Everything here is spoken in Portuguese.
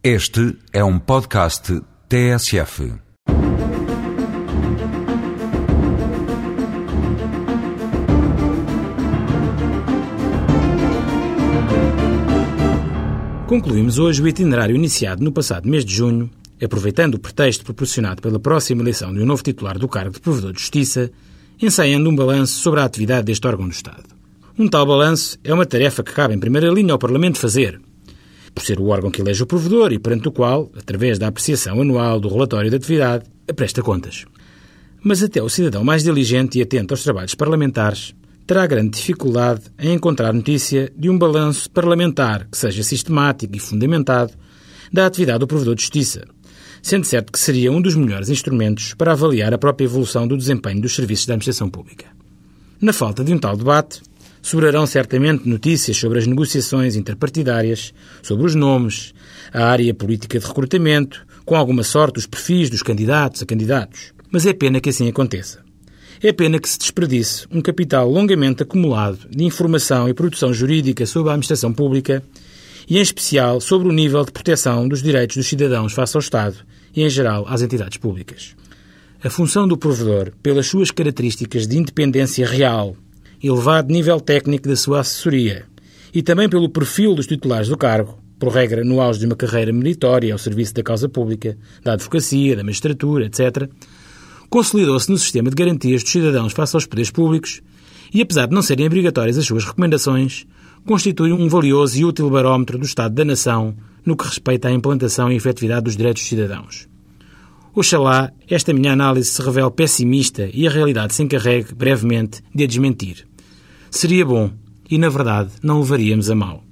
Este é um podcast TSF. Concluímos hoje o itinerário iniciado no passado mês de junho, aproveitando o pretexto proporcionado pela próxima eleição de um novo titular do cargo de Provedor de Justiça, ensaiando um balanço sobre a atividade deste órgão do Estado. Um tal balanço é uma tarefa que cabe em primeira linha ao Parlamento fazer, por ser o órgão que elege o provedor e perante o qual, através da apreciação anual do relatório de atividade, presta contas. Mas até o cidadão mais diligente e atento aos trabalhos parlamentares terá grande dificuldade em encontrar notícia de um balanço parlamentar que seja sistemático e fundamentado da atividade do provedor de justiça, sendo certo que seria um dos melhores instrumentos para avaliar a própria evolução do desempenho dos serviços da administração pública. Na falta de um tal debate, sobrarão certamente notícias sobre as negociações interpartidárias, sobre os nomes, a área política de recrutamento, com alguma sorte os perfis dos candidatos a candidatos. Mas é pena que assim aconteça. É pena que se desperdice um capital longamente acumulado de informação e produção jurídica sobre a administração pública e, em especial, sobre o nível de proteção dos direitos dos cidadãos face ao Estado e, em geral, às entidades públicas. A função do provedor, pelas suas características de independência real, elevado nível técnico da sua assessoria e também pelo perfil dos titulares do cargo, por regra no auge de uma carreira meritória ao serviço da causa pública, da advocacia, da magistratura, etc., consolidou-se no sistema de garantias dos cidadãos face aos poderes públicos e, apesar de não serem obrigatórias as suas recomendações, constitui um valioso e útil barómetro do Estado da Nação no que respeita à implantação e efetividade dos direitos dos cidadãos. Oxalá esta minha análise se revele pessimista e a realidade se encarregue, brevemente, de a desmentir. Seria bom e, na verdade, não levaríamos a mal.